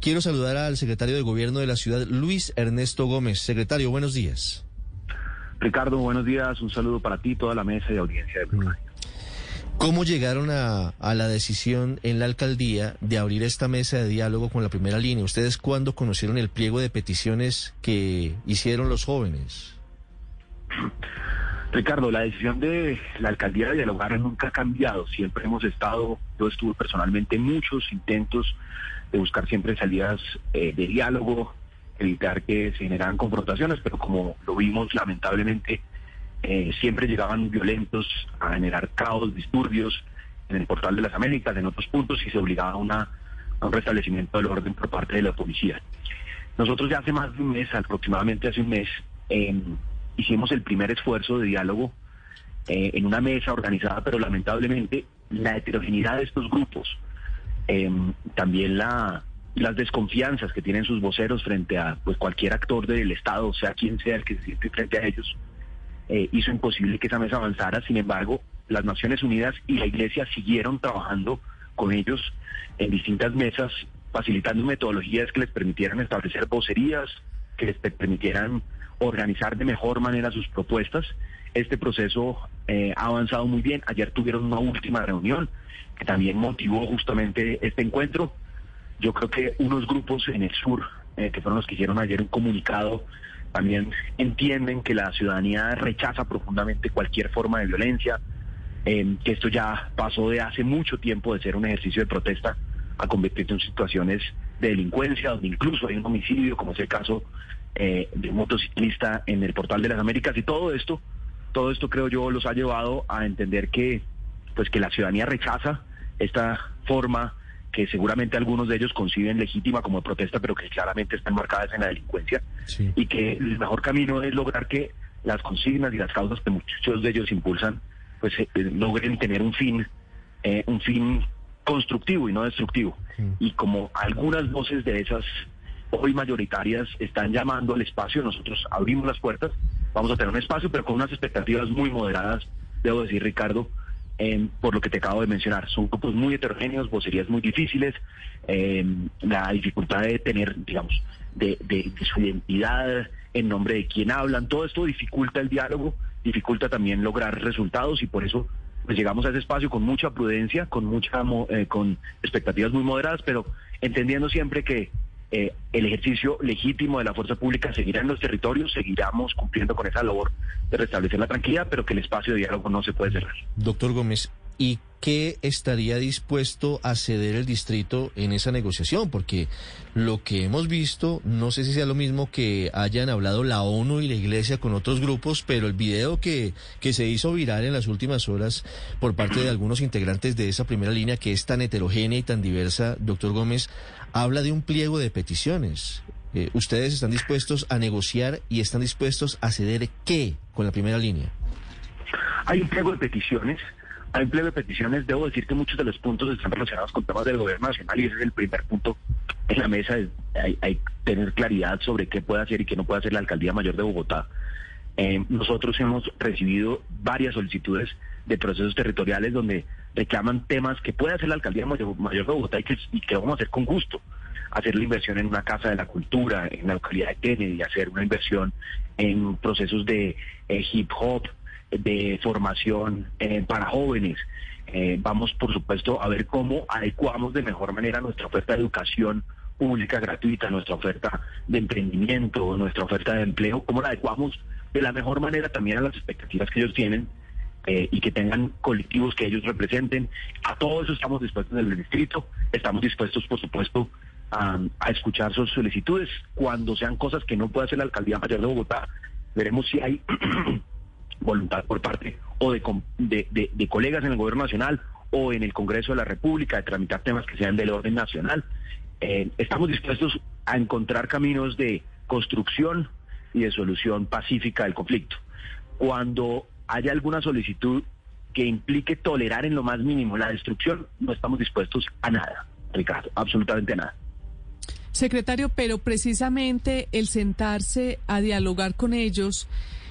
Quiero saludar al secretario de Gobierno de la ciudad, Luis Ernesto Gómez. Secretario, buenos días. Ricardo, buenos días. Un saludo para ti, toda la mesa y audiencia de Blue Radio. ¿Cómo llegaron a, a, la decisión en la alcaldía de abrir esta mesa de diálogo con la primera línea? ¿Ustedes cuándo conocieron el pliego de peticiones que hicieron los jóvenes? Ricardo, la decisión de la alcaldía de dialogar nunca ha cambiado. Siempre hemos estado, yo estuve personalmente en muchos intentos de buscar siempre salidas eh, de diálogo, evitar que se generaran confrontaciones, pero como lo vimos lamentablemente, eh, siempre llegaban violentos a generar caos, disturbios en el portal de las Américas, en otros puntos, y se obligaba a, una, un restablecimiento del orden por parte de la policía. Nosotros ya hace más de un mes, aproximadamente hace un mes, eh, hicimos el primer esfuerzo de diálogo eh, en una mesa organizada, pero lamentablemente la heterogeneidad de estos grupos, eh, también la, las desconfianzas que tienen sus voceros frente a pues, cualquier actor del Estado, sea quien sea el que se siente frente a ellos, eh, hizo imposible que esa mesa avanzara. Sin embargo, las Naciones Unidas y la Iglesia siguieron trabajando con ellos en distintas mesas, facilitando metodologías que les permitieran establecer vocerías, que les permitieran organizar de mejor manera sus propuestas. Este proceso eh, ha avanzado muy bien. Ayer tuvieron una última reunión que también motivó justamente este encuentro. Yo creo que unos grupos en el sur, eh, que fueron los que hicieron ayer un comunicado, también entienden que la ciudadanía rechaza profundamente cualquier forma de violencia, eh, que esto ya pasó de hace mucho tiempo de ser un ejercicio de protesta a convertirse en situaciones de delincuencia, donde incluso hay un homicidio, como es el caso eh, de un motociclista en el portal de las Américas, y todo esto, todo esto creo yo los ha llevado a entender que, pues que la ciudadanía rechaza esta forma que seguramente algunos de ellos conciben legítima como protesta, pero que claramente están marcadas en la delincuencia, sí. y que el mejor camino es lograr que las consignas y las causas que muchos de ellos impulsan, pues eh, logren tener un fin, eh, un fin constructivo y no destructivo. Sí. Y como algunas voces de esas hoy mayoritarias están llamando al espacio, nosotros abrimos las puertas, vamos a tener un espacio, pero con unas expectativas muy moderadas, debo decir, Ricardo, eh, por lo que te acabo de mencionar. Son grupos muy heterogéneos, vocerías muy difíciles, eh, la dificultad de tener, digamos, de, de, de, su identidad en nombre de quién hablan, todo esto dificulta el diálogo, dificulta también lograr resultados y por eso pues llegamos a ese espacio con mucha prudencia, con mucha eh, con expectativas muy moderadas, pero entendiendo siempre que eh, el ejercicio legítimo de la fuerza pública seguirá en los territorios, seguiremos cumpliendo con esa labor de restablecer la tranquilidad, pero que el espacio de diálogo no se puede cerrar. Doctor Gómez, ¿y qué estaría dispuesto a ceder el distrito en esa negociación? Porque lo que hemos visto, no sé si sea lo mismo que hayan hablado la ONU y la Iglesia con otros grupos, pero el video que, que se hizo viral en las últimas horas por parte de algunos integrantes de esa primera línea que es tan heterogénea y tan diversa, doctor Gómez, habla de un pliego de peticiones. Eh, ¿Ustedes están dispuestos a negociar y están dispuestos a ceder qué con la primera línea? Hay un pliego de peticiones. Hay un de peticiones. Debo decir que muchos de los puntos están relacionados con temas del gobierno nacional y ese es el primer punto en la mesa. Hay, hay tener claridad sobre qué puede hacer y qué no puede hacer la alcaldía mayor de Bogotá. Eh, nosotros hemos recibido varias solicitudes de procesos territoriales donde reclaman temas que puede hacer la alcaldía mayor, mayor de Bogotá y que, y que, vamos a hacer con gusto. Hacer la inversión en una casa de la cultura, en la localidad de Kennedy, hacer una inversión en procesos de eh, hip hop, de formación eh, para jóvenes. Eh, vamos, por supuesto, a ver cómo adecuamos de mejor manera nuestra oferta de educación pública gratuita, nuestra oferta de emprendimiento, nuestra oferta de empleo, cómo la adecuamos de la mejor manera también a las expectativas que ellos tienen eh, y que tengan colectivos que ellos representen. A todo eso estamos dispuestos en el distrito, estamos dispuestos, por supuesto, a, a, escuchar sus solicitudes. Cuando sean cosas que no puede hacer la Alcaldía Mayor de Bogotá, veremos si hay voluntad por parte o de, de, de, colegas en el Gobierno Nacional o en el Congreso de la República de tramitar temas que sean del orden nacional. Eh, estamos dispuestos a encontrar caminos de construcción y de solución pacífica del conflicto. Cuando haya alguna solicitud que implique tolerar en lo más mínimo la destrucción, no estamos dispuestos a nada, Ricardo, absolutamente a nada. Secretario, pero precisamente el sentarse a dialogar con ellos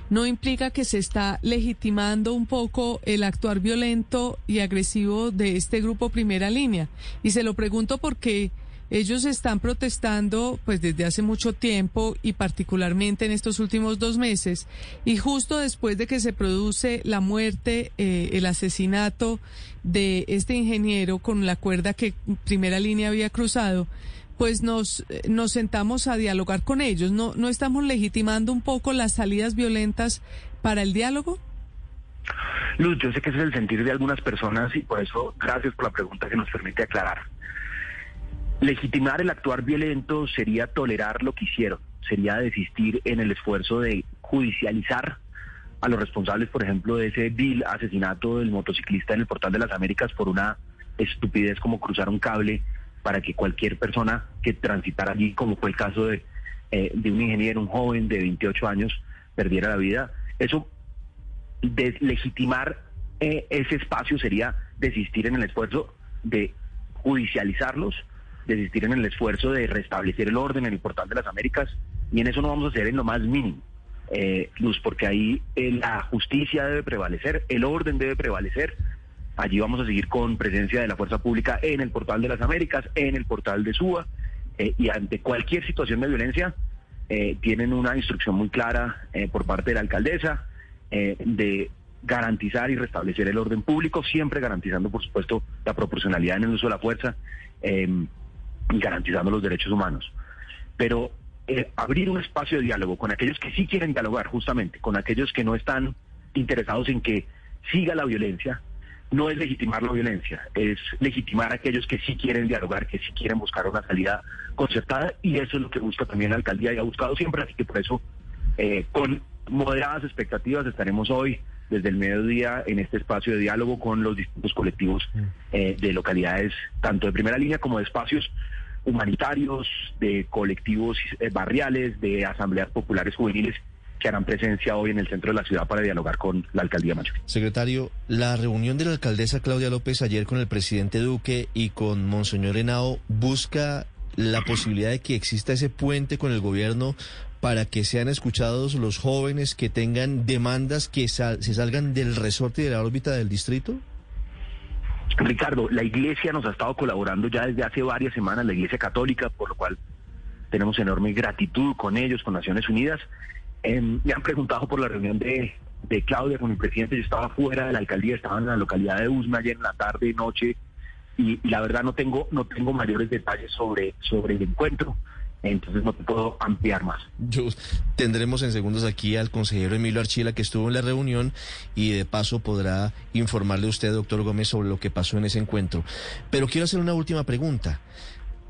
no implica que se está legitimando un poco el actuar violento y agresivo de este grupo primera línea. Y se lo pregunto porque ellos están protestando pues desde hace mucho tiempo y particularmente en estos últimos dos meses y justo después de que se produce la muerte, eh, el asesinato de este ingeniero con la cuerda que primera línea había cruzado, pues nos, nos sentamos a dialogar con ellos. ¿No, ¿No estamos legitimando un poco las salidas violentas para el diálogo? Luz, yo sé que ese es el sentir de algunas personas y por eso gracias por la pregunta que nos permite aclarar. Legitimar el actuar violento sería tolerar lo que hicieron, sería desistir en el esfuerzo de judicializar a los responsables, por ejemplo, de ese vil asesinato del motociclista en el Portal de las Américas por una estupidez como cruzar un cable para que cualquier persona que transitara allí, como fue el caso de, eh, de un ingeniero, un joven de 28 años, perdiera la vida. Eso, deslegitimar eh, ese espacio sería desistir en el esfuerzo de judicializarlos, desistir en el esfuerzo de restablecer el orden en el portal de las Américas, y en eso no vamos a hacer en lo más mínimo. Eh, Luz, porque ahí la justicia debe prevalecer, el orden debe prevalecer, Allí vamos a seguir con presencia de la Fuerza Pública en el portal de las Américas, en el portal de SUA, eh, y ante cualquier situación de violencia eh, tienen una instrucción muy clara eh, por parte de la alcaldesa de garantizar y restablecer el orden público, siempre garantizando, por supuesto, la proporcionalidad en el uso de la fuerza y garantizando los derechos humanos. Pero abrir un espacio de diálogo con aquellos que sí quieren dialogar, justamente, con aquellos que no están interesados en que siga la violencia, no es legitimar la violencia, es legitimar a aquellos que sí quieren dialogar, que sí quieren buscar una salida concertada y eso es lo que busca también la alcaldía y ha buscado siempre, así que por eso eh, con moderadas expectativas estaremos hoy desde el mediodía en este espacio de diálogo con los distintos colectivos mm. eh, de localidades, tanto de primera línea como de espacios humanitarios, de colectivos eh, barriales, de asambleas populares juveniles que harán presencia hoy en el centro de la ciudad para dialogar con la alcaldía Macho. Secretario, la reunión de la alcaldesa Claudia López ayer con el presidente Duque y con Monseñor Henao busca la posibilidad de que exista ese puente con el gobierno para que sean escuchados los jóvenes que tengan demandas que se salgan del resorte y de la órbita del distrito? Ricardo, la iglesia nos ha estado colaborando ya desde hace varias semanas, la iglesia católica, por lo cual tenemos enorme gratitud con ellos, con Naciones Unidas. Em, me han preguntado por la reunión de, Claudia con el presidente. Yo estaba fuera de la alcaldía, estaba en la localidad de Usma ayer en la tarde, noche, y, la verdad no tengo no tengo mayores detalles sobre, sobre el encuentro. Entonces no te puedo ampliar más. Yo, tendremos en segundos aquí al consejero Emilio Archila que estuvo en la reunión y de paso podrá informarle a usted, doctor Gómez, sobre lo que pasó en ese encuentro. Pero quiero hacer una última pregunta.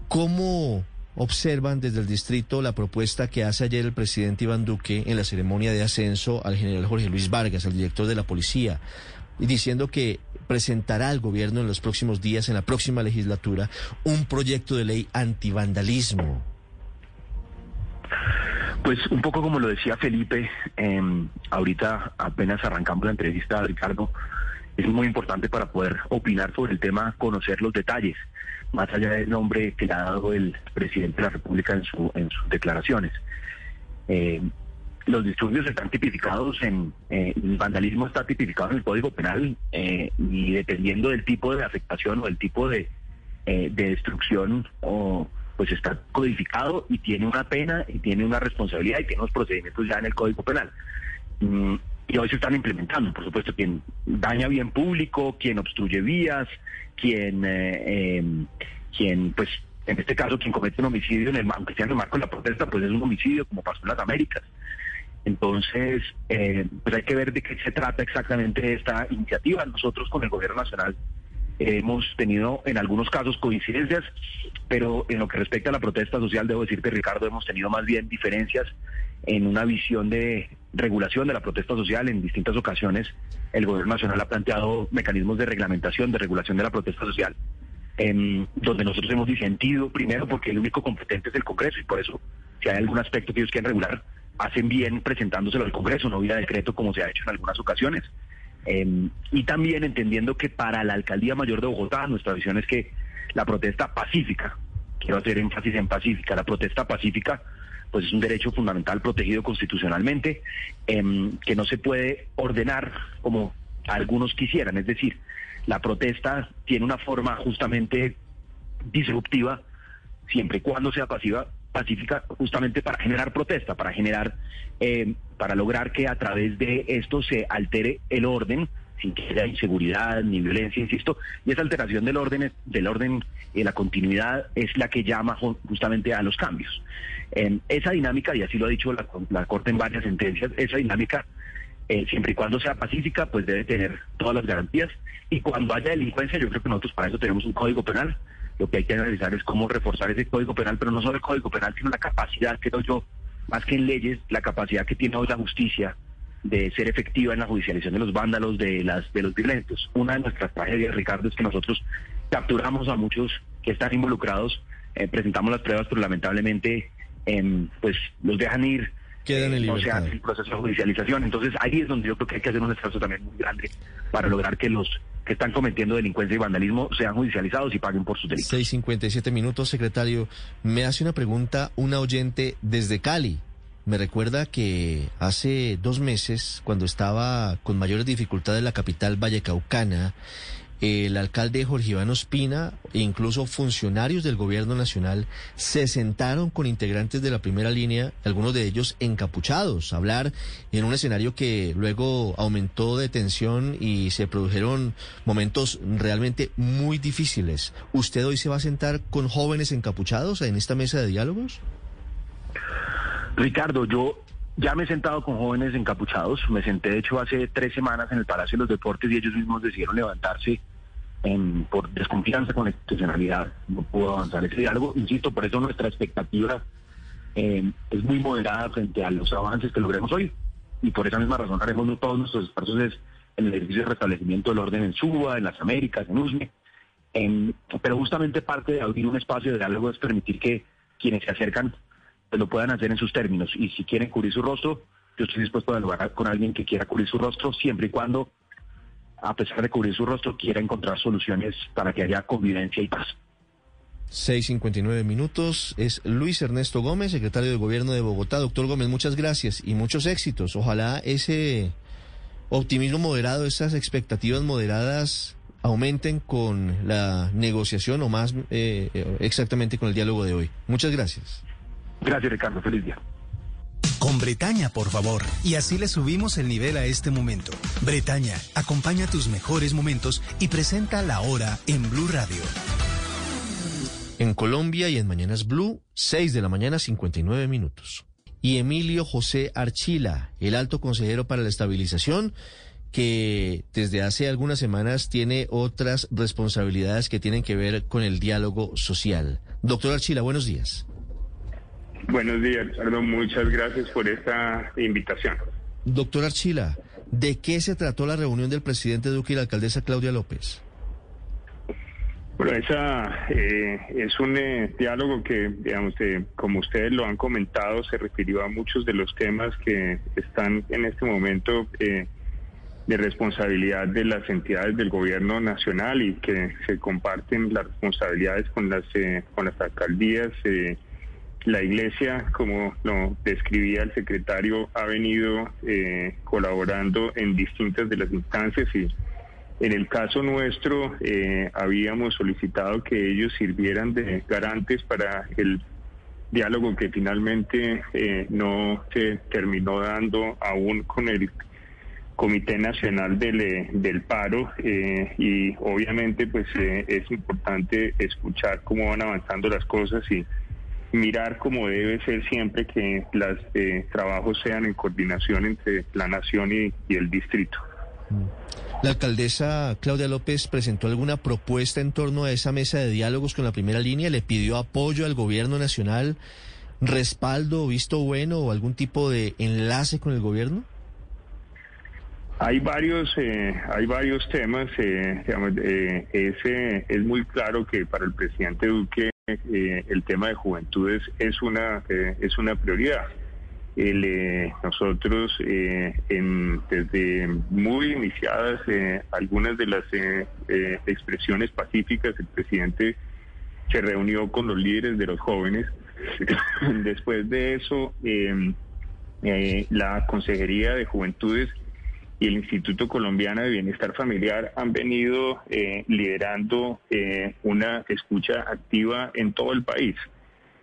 ¿Cómo observan desde el distrito la propuesta que hace ayer el presidente Iván Duque en la ceremonia de ascenso al general Jorge Luis Vargas, el director de la policía, diciendo que presentará al gobierno en los próximos días, en la próxima legislatura, un proyecto de ley antivandalismo. Pues un poco como lo decía Felipe, em, ahorita apenas arrancamos la entrevista, Ricardo, es muy importante para poder opinar sobre el tema, conocer los detalles más allá del nombre que le ha dado el presidente de la República en, su, en sus declaraciones. Eh, los disturbios están tipificados en, eh, el vandalismo está tipificado en el Código Penal eh, y dependiendo del tipo de afectación o del tipo de, de destrucción o pues está codificado y tiene una pena y tiene una responsabilidad y tiene unos procedimientos ya en el Código Penal. Mm, y hoy se están implementando, por supuesto, quien daña bien público, quien obstruye vías, quien, eh, em, quien pues, en este caso, quien comete un homicidio, en el, aunque sea en el marco de la protesta, pues es un homicidio, como pasó en las Américas. Entonces, eh, pues hay que ver de qué se trata exactamente esta iniciativa. Nosotros con el Gobierno Nacional hemos tenido en algunos casos coincidencias, pero en lo que respecta a la protesta social, debo decirte, Ricardo, hemos tenido más bien diferencias en una visión de regulación de la protesta social. En distintas ocasiones el Gobierno Nacional ha planteado mecanismos de reglamentación, de regulación de la protesta social. em, donde nosotros hemos disentido, primero porque el único competente es el Congreso y por eso, si hay algún aspecto que ellos quieren regular, hacen bien presentándoselo al Congreso, no vía decreto como se ha hecho en algunas ocasiones. Em, y también entendiendo que para la Alcaldía Mayor de Bogotá, nuestra visión es que la protesta pacífica, quiero hacer énfasis en pacífica, la protesta pacífica pues es un derecho fundamental protegido constitucionalmente, em, que no se puede ordenar como algunos quisieran, es decir, la protesta tiene una forma justamente disruptiva, siempre y cuando sea pasiva, pacífica, justamente para generar protesta, para generar, eh, para lograr que a través de esto se altere el orden, sin que haya inseguridad ni violencia, insisto, y esa alteración del orden, del orden y la continuidad es la que llama justamente a los cambios. Eh, esa dinámica, y así lo ha dicho la, la Corte en varias sentencias, esa dinámica eh, siempre y cuando sea pacífica, pues debe tener todas las garantías. Y cuando haya delincuencia, yo creo que nosotros para eso tenemos un código penal lo que hay que analizar es cómo reforzar ese código penal, pero no solo el código penal, sino la capacidad, creo yo, más que en leyes, la capacidad que tiene hoy la justicia de ser efectiva en la judicialización de los vándalos, de las de los violentos. Una de nuestras tragedias, Ricardo, es que nosotros capturamos a muchos que están involucrados, eh, presentamos las pruebas, pero lamentablemente em, pues los dejan ir. Quedan en libertad. Eh, no se hace el proceso de judicialización. Entonces ahí es donde yo creo que hay que hacer un esfuerzo también muy grande para lograr que los que están cometiendo delincuencia y vandalismo sean judicializados y paguen por sus delitos. 6.57 minutos, secretario. Me hace una pregunta una oyente desde Cali. Me recuerda que hace dos meses, cuando estaba con mayores dificultades en la capital vallecaucana, el alcalde Jorge Iván Ospina e incluso funcionarios del gobierno nacional se sentaron con integrantes de la primera línea, algunos de ellos encapuchados, a hablar en un escenario que luego aumentó de tensión y se produjeron momentos realmente muy difíciles. ¿Usted hoy se va a sentar con jóvenes encapuchados en esta mesa de diálogos? Ricardo, yo ya me he sentado con jóvenes encapuchados. Me senté, de hecho, hace tres semanas en el Palacio de los Deportes y ellos mismos decidieron levantarse por desconfianza con la institucionalidad. No pudo avanzar ese diálogo. Insisto, por eso nuestra expectativa eh, es muy moderada frente a los avances que logremos hoy. Y por esa misma razón haremos todos nuestros esfuerzos en el ejercicio de restablecimiento del orden en Suba, en las Américas, en USME. pero justamente parte de abrir un espacio de diálogo es permitir que quienes se acercan pues lo puedan hacer en sus términos. Y si quieren cubrir su rostro, yo estoy dispuesto a dialogar con alguien que quiera cubrir su rostro, siempre y cuando, a pesar de cubrir su rostro, quiera encontrar soluciones para que haya convivencia y paz. 6.59 minutos. Es Luis Ernesto Gómez, secretario de Gobierno de Bogotá. Doctor Gómez, muchas gracias y muchos éxitos. Ojalá ese optimismo moderado, esas expectativas moderadas aumenten con la negociación o más eh, eh, exactamente con el diálogo de hoy. Muchas gracias. Gracias, Ricardo. Feliz día. Con Bretaña, por favor. Y así le subimos el nivel a este momento. Bretaña, acompaña tus mejores momentos y presenta la hora en Blue Radio. En Colombia y en Mañanas Blue, 6 de la mañana, 59 minutos. Y Emilio José Archila, el alto consejero para la estabilización, que desde hace algunas semanas tiene otras responsabilidades que tienen que ver con el diálogo social. Doctor Archila, buenos días. Buenos días, Ricardo. Muchas gracias por esta invitación. Doctor Archila, ¿de qué se trató la reunión del presidente Duque y la alcaldesa Claudia López? Bueno, esa eh, es un eh, diálogo que, digamos, eh, como ustedes lo han comentado, se refirió a muchos de los temas que están en este momento de responsabilidad de las entidades del gobierno nacional y que se comparten las responsabilidades con las con las alcaldías la Iglesia, como lo describía el secretario, ha venido eh, colaborando en distintas de las instancias y en el caso nuestro eh, habíamos solicitado que ellos sirvieran de garantes para el diálogo que finalmente eh, no se terminó dando aún con el Comité Nacional del, del Paro y obviamente pues es importante escuchar cómo van avanzando las cosas y mirar como debe ser siempre que los eh, trabajos sean en coordinación entre la nación y, el distrito. La alcaldesa Claudia López presentó alguna propuesta en torno a esa mesa de diálogos con la primera línea, le pidió apoyo al gobierno nacional, respaldo, visto bueno o algún tipo de enlace con el gobierno. Hay varios, eh, hay varios temas. Eh, digamos, eh, ese, es muy claro que para el presidente Duque el tema de juventudes es una es una prioridad. nosotros en, desde muy iniciadas algunas de las expresiones pacíficas el presidente se reunió con los líderes de los jóvenes. Después de eso la Consejería de Juventudes y el Instituto Colombiano de Bienestar Familiar han venido eh, liderando eh, una escucha activa en todo el país.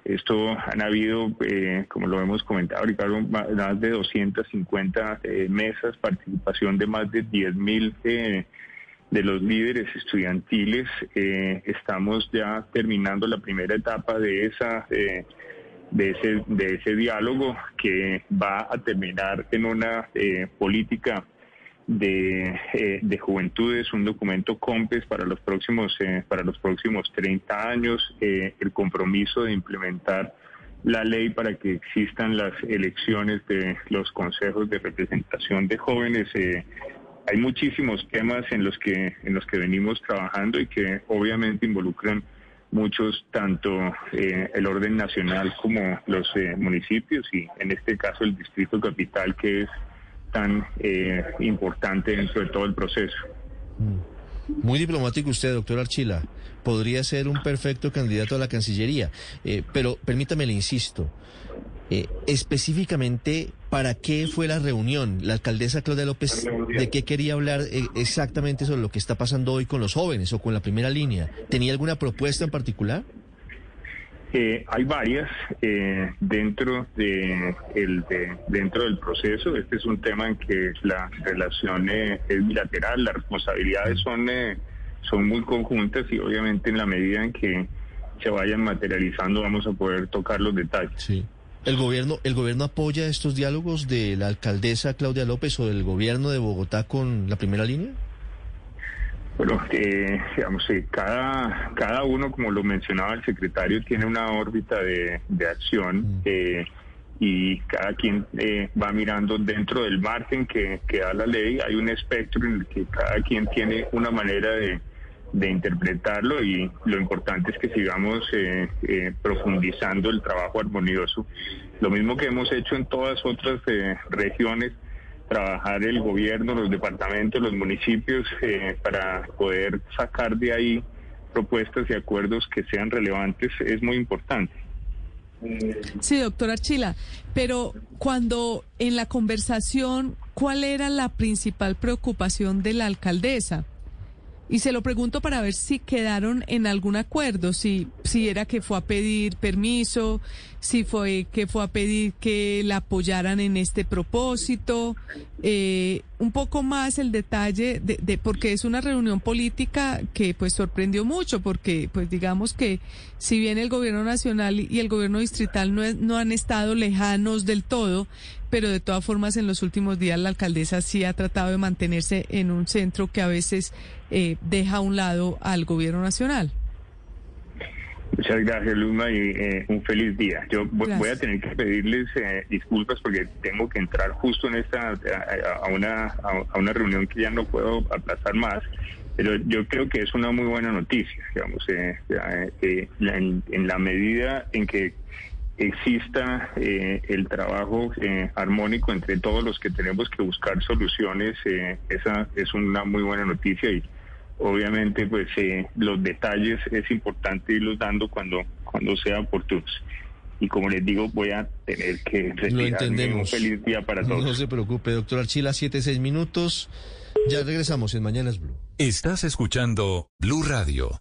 Esto han habido, eh, como lo hemos comentado, Ricardo, más de 250 mesas, participación de más de 10 mil de los líderes estudiantiles. estamos ya terminando la primera etapa de esa de ese de ese diálogo que va a terminar en una política de, eh, de juventudes, un documento COMPES para los próximos, eh, para los próximos 30 años, eh, el compromiso de implementar la ley para que existan las elecciones de los consejos de representación de jóvenes. hay muchísimos temas en los que en los que venimos trabajando y que obviamente involucran muchos, tanto el orden nacional como los municipios y en este caso el distrito capital que es tan eh, importante dentro de todo el proceso. Mm. Muy diplomático usted, doctor Archila. Podría ser un perfecto candidato a la Cancillería. Eh, pero permítame, le insisto. Eh, específicamente, ¿para qué fue la reunión? La alcaldesa Claudia López, ¿de qué quería hablar exactamente sobre lo que está pasando hoy con los jóvenes o con la primera línea? ¿Tenía alguna propuesta en particular? Eh, hay varias eh, dentro de el dentro del proceso. Este es un tema en que la relación eh, es bilateral, las responsabilidades son son muy conjuntas y obviamente en la medida en que se vayan materializando vamos a poder tocar los detalles. Sí. ¿El gobierno, ¿El gobierno apoya estos diálogos de la alcaldesa Claudia López o del gobierno de Bogotá con la primera línea? Bueno, eh, digamos, eh, cada, cada uno, como lo mencionaba el secretario, tiene una órbita de, acción mm. eh, y cada quien eh, va mirando dentro del margen que, que, da la ley. Hay un espectro en el que cada quien tiene una manera de, de interpretarlo y lo importante es que sigamos profundizando el trabajo armonioso. Lo mismo que hemos hecho en todas otras regiones trabajar el gobierno, los departamentos, los municipios eh, para poder sacar de ahí propuestas y acuerdos que sean relevantes es muy importante. Sí, doctora Chila, pero cuando en la conversación, ¿cuál era la principal preocupación de la alcaldesa? Y se lo pregunto para ver si quedaron en algún acuerdo, si, si era que fue a pedir permiso, si fue que fue a pedir que la apoyaran en este propósito, eh, un poco más el detalle de, de, porque es una reunión política que pues sorprendió mucho, porque pues digamos que si bien el gobierno nacional y el gobierno distrital no, no han estado lejanos del todo, pero de todas formas en los últimos días la alcaldesa sí ha tratado de mantenerse en un centro que a veces eh, deja a un lado al gobierno nacional. Muchas gracias, Luma, y eh, un feliz día. Yo voy a tener que pedirles eh, disculpas porque tengo que entrar justo en esta a, una a, una reunión que ya no puedo aplazar más. Pero yo creo que es una muy buena noticia, digamos, en, en, la medida en que exista el trabajo armónico entre todos los que tenemos que buscar soluciones, esa es una muy buena noticia y obviamente pues eh, los detalles es importante irlos dando cuando, cuando sea oportuno. Y como les digo, voy a tener que retirarme. Un feliz día para todos. No se preocupe, doctor Archila, 7, 6 minutos. Ya regresamos en Mañanas Blue. Estás escuchando Blue Radio.